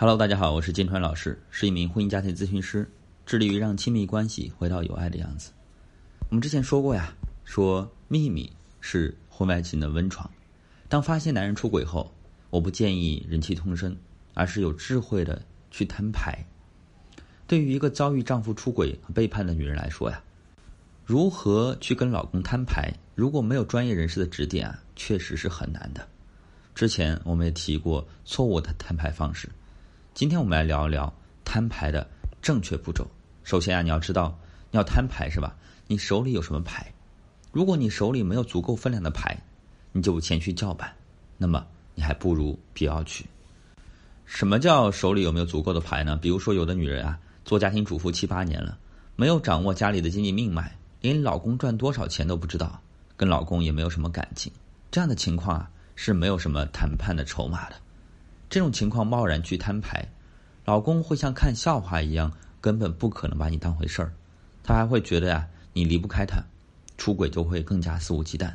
Hello，大家好，我是金川老师，是一名婚姻家庭咨询师，致力于让亲密关系回到有爱的样子。我们之前说过呀，说秘密是婚外情的温床。当发现男人出轨后，我不建议忍气吞声，而是有智慧的去摊牌。对于一个遭遇丈夫出轨和背叛的女人来说呀，如何去跟老公摊牌？如果没有专业人士的指点啊，确实是很难的。之前我们也提过错误的摊牌方式，今天我们来聊一聊摊牌的正确步骤。首先啊，你要知道你要摊牌是吧？你手里有什么牌？如果你手里没有足够分量的牌，你就前去叫板，那么你还不如不要去。什么叫手里有没有足够的牌呢？比如说，有的女人啊，做家庭主妇七八年了，没有掌握家里的经济命脉，连老公赚多少钱都不知道，跟老公也没有什么感情，这样的情况啊。是没有什么谈判的筹码的，这种情况贸然去摊牌，老公会像看笑话一样，根本不可能把你当回事儿，他还会觉得呀，你离不开他，出轨就会更加肆无忌惮。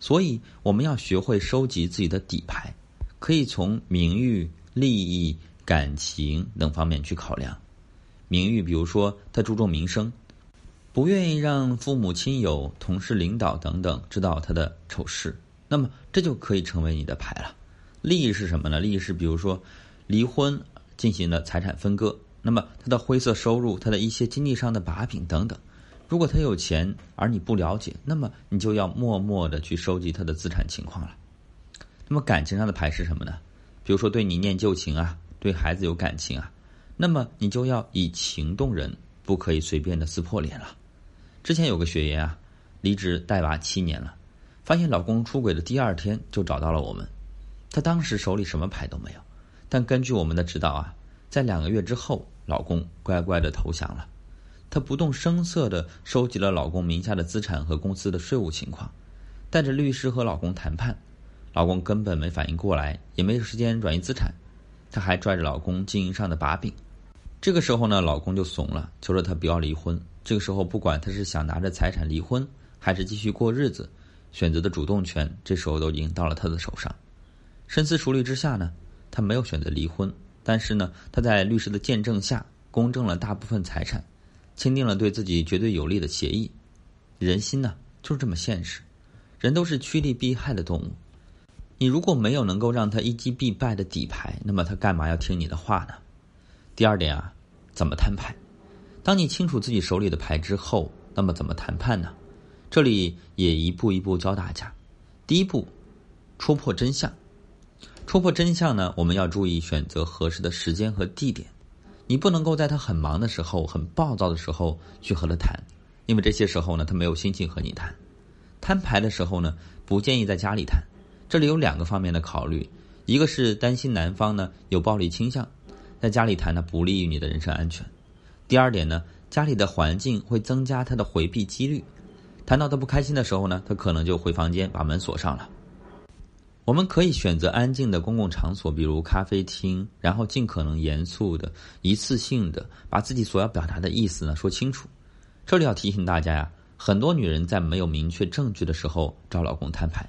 所以我们要学会收集自己的底牌，可以从名誉、利益、感情等方面去考量。名誉，比如说他注重名声，不愿意让父母亲友、同事、领导等等知道他的丑事。那么这就可以成为你的牌了。利益是什么呢？利益是比如说离婚进行了财产分割，那么他的灰色收入、他的一些经济上的把柄等等。如果他有钱而你不了解，那么你就要默默的去收集他的资产情况了。那么感情上的牌是什么呢？比如说对你念旧情啊，对孩子有感情啊，那么你就要以情动人，不可以随便的撕破脸了。之前有个学员啊，离职带娃七年了。发现老公出轨的第二天就找到了我们，她当时手里什么牌都没有，但根据我们的指导啊，在两个月之后，老公乖乖的投降了。她不动声色的收集了老公名下的资产和公司的税务情况，带着律师和老公谈判，老公根本没反应过来，也没有时间转移资产，她还拽着老公经营上的把柄。这个时候呢，老公就怂了，求着她不要离婚。这个时候，不管他是想拿着财产离婚，还是继续过日子。选择的主动权，这时候都已经到了他的手上。深思熟虑之下呢，他没有选择离婚，但是呢，他在律师的见证下，公证了大部分财产，签订了对自己绝对有利的协议。人心呢，就是这么现实，人都是趋利避害的动物。你如果没有能够让他一击必败的底牌，那么他干嘛要听你的话呢？第二点啊，怎么摊牌？当你清楚自己手里的牌之后，那么怎么谈判呢？这里也一步一步教大家。第一步，戳破真相。戳破真相呢，我们要注意选择合适的时间和地点。你不能够在他很忙的时候、很暴躁的时候去和他谈，因为这些时候呢，他没有心情和你谈。摊牌的时候呢，不建议在家里谈。这里有两个方面的考虑：一个是担心男方呢有暴力倾向，在家里谈呢不利于你的人身安全；第二点呢，家里的环境会增加他的回避几率。谈到他不开心的时候呢，他可能就回房间把门锁上了。我们可以选择安静的公共场所，比如咖啡厅，然后尽可能严肃的、一次性的把自己所要表达的意思呢说清楚。这里要提醒大家呀，很多女人在没有明确证据的时候找老公摊牌，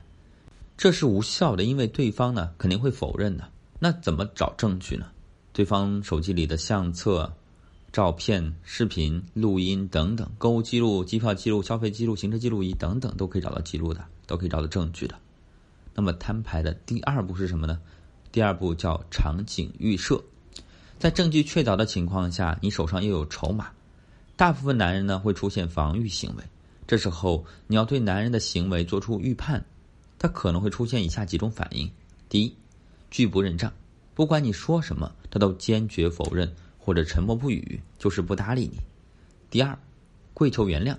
这是无效的，因为对方呢肯定会否认的。那怎么找证据呢？对方手机里的相册。照片、视频、录音等等，购物记录、机票记录、消费记录、行车记录仪等等，都可以找到记录的，都可以找到证据的。那么摊牌的第二步是什么呢？第二步叫场景预设，在证据确凿的情况下，你手上又有筹码，大部分男人呢会出现防御行为。这时候你要对男人的行为做出预判，他可能会出现以下几种反应：第一，拒不认账，不管你说什么，他都坚决否认。或者沉默不语，就是不搭理你。第二，跪求原谅，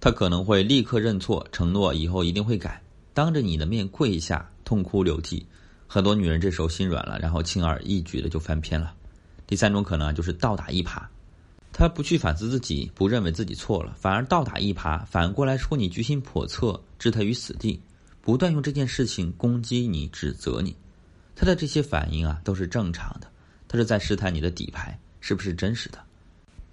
他可能会立刻认错，承诺以后一定会改，当着你的面跪下，痛哭流涕。很多女人这时候心软了，然后轻而易举的就翻篇了。第三种可能就是倒打一耙，他不去反思自己，不认为自己错了，反而倒打一耙，反过来说你居心叵测，置他于死地，不断用这件事情攻击你、指责你。他的这些反应啊，都是正常的。他是在试探你的底牌是不是真实的。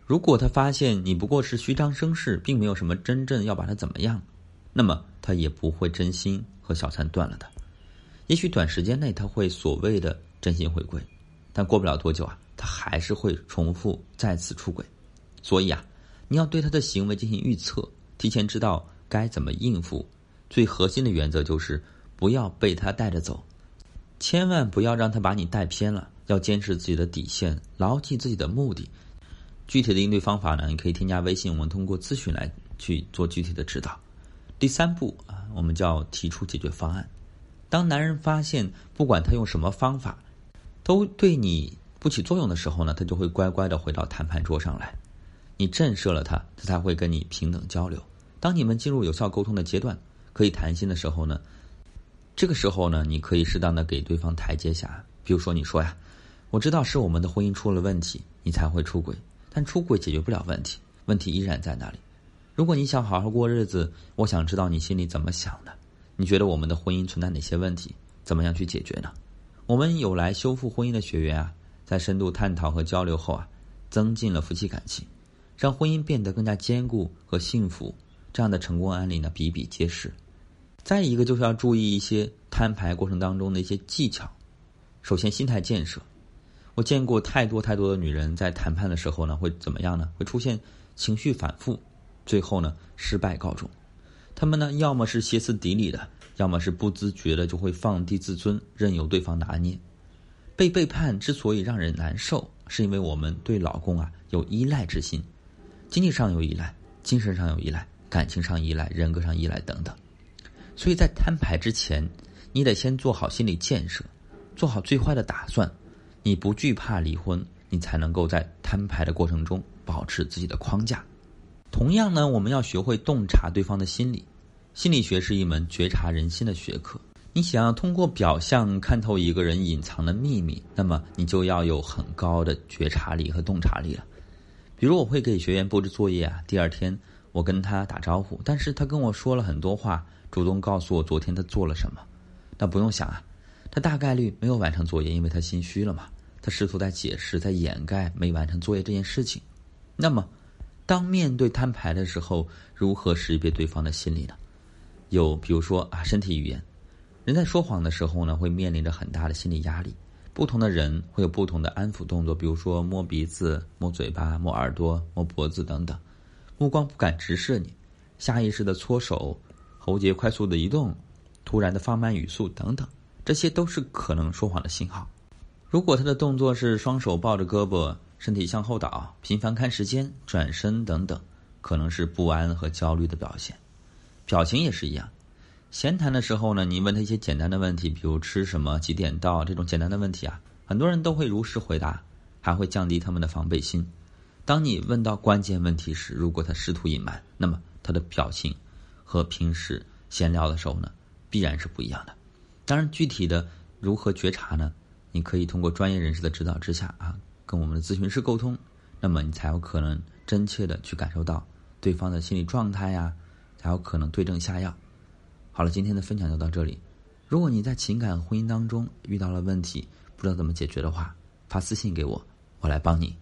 如果他发现你不过是虚张声势，并没有什么真正要把他怎么样，那么他也不会真心和小三断了的。也许短时间内他会所谓的真心回归，但过不了多久啊，他还是会重复再次出轨。所以啊，你要对他的行为进行预测，提前知道该怎么应付。最核心的原则就是不要被他带着走，千万不要让他把你带偏了。要坚持自己的底线，牢记自己的目的。具体的应对方法呢？你可以添加微信，我们通过咨询来去做具体的指导。第三步啊，我们叫提出解决方案。当男人发现不管他用什么方法，都对你不起作用的时候呢，他就会乖乖的回到谈判桌上来。你震慑了他，他才会跟你平等交流。当你们进入有效沟通的阶段，可以谈心的时候呢，这个时候呢，你可以适当的给对方台阶下。比如说，你说呀，我知道是我们的婚姻出了问题，你才会出轨，但出轨解决不了问题，问题依然在那里。如果你想好好过日子，我想知道你心里怎么想的。你觉得我们的婚姻存在哪些问题？怎么样去解决呢？我们有来修复婚姻的学员啊，在深度探讨和交流后啊，增进了夫妻感情。让婚姻变得更加坚固和幸福，这样的成功案例呢比比皆是。再一个就是要注意一些摊牌过程当中的一些技巧。首先，心态建设。我见过太多太多的女人在谈判的时候呢，会怎么样呢？会出现情绪反复，最后呢失败告终。他们呢，要么是歇斯底里的，要么是不自觉的就会放低自尊，任由对方拿捏。被背叛之所以让人难受，是因为我们对老公啊有依赖之心。经济上有依赖，精神上有依赖，感情上依赖，人格上依赖等等，所以在摊牌之前，你得先做好心理建设，做好最坏的打算，你不惧怕离婚，你才能够在摊牌的过程中保持自己的框架。同样呢，我们要学会洞察对方的心理，心理学是一门觉察人心的学科。你想要通过表象看透一个人隐藏的秘密，那么你就要有很高的觉察力和洞察力了。比如我会给学员布置作业啊，第二天我跟他打招呼，但是他跟我说了很多话，主动告诉我昨天他做了什么。那不用想啊，他大概率没有完成作业，因为他心虚了嘛。他试图在解释、在掩盖没完成作业这件事情。那么，当面对摊牌的时候，如何识别对方的心理呢？有比如说啊，身体语言，人在说谎的时候呢，会面临着很大的心理压力。不同的人会有不同的安抚动作，比如说摸鼻子、摸嘴巴、摸耳朵、摸脖子等等，目光不敢直视你，下意识的搓手，喉结快速的移动，突然的放慢语速等等，这些都是可能说谎的信号。如果他的动作是双手抱着胳膊，身体向后倒，频繁看时间、转身等等，可能是不安和焦虑的表现。表情也是一样。闲谈的时候呢，你问他一些简单的问题，比如吃什么、几点到这种简单的问题啊，很多人都会如实回答，还会降低他们的防备心。当你问到关键问题时，如果他试图隐瞒，那么他的表情和平时闲聊的时候呢，必然是不一样的。当然，具体的如何觉察呢？你可以通过专业人士的指导之下啊，跟我们的咨询师沟通，那么你才有可能真切的去感受到对方的心理状态呀，才有可能对症下药。好了，今天的分享就到这里。如果你在情感婚姻当中遇到了问题，不知道怎么解决的话，发私信给我，我来帮你。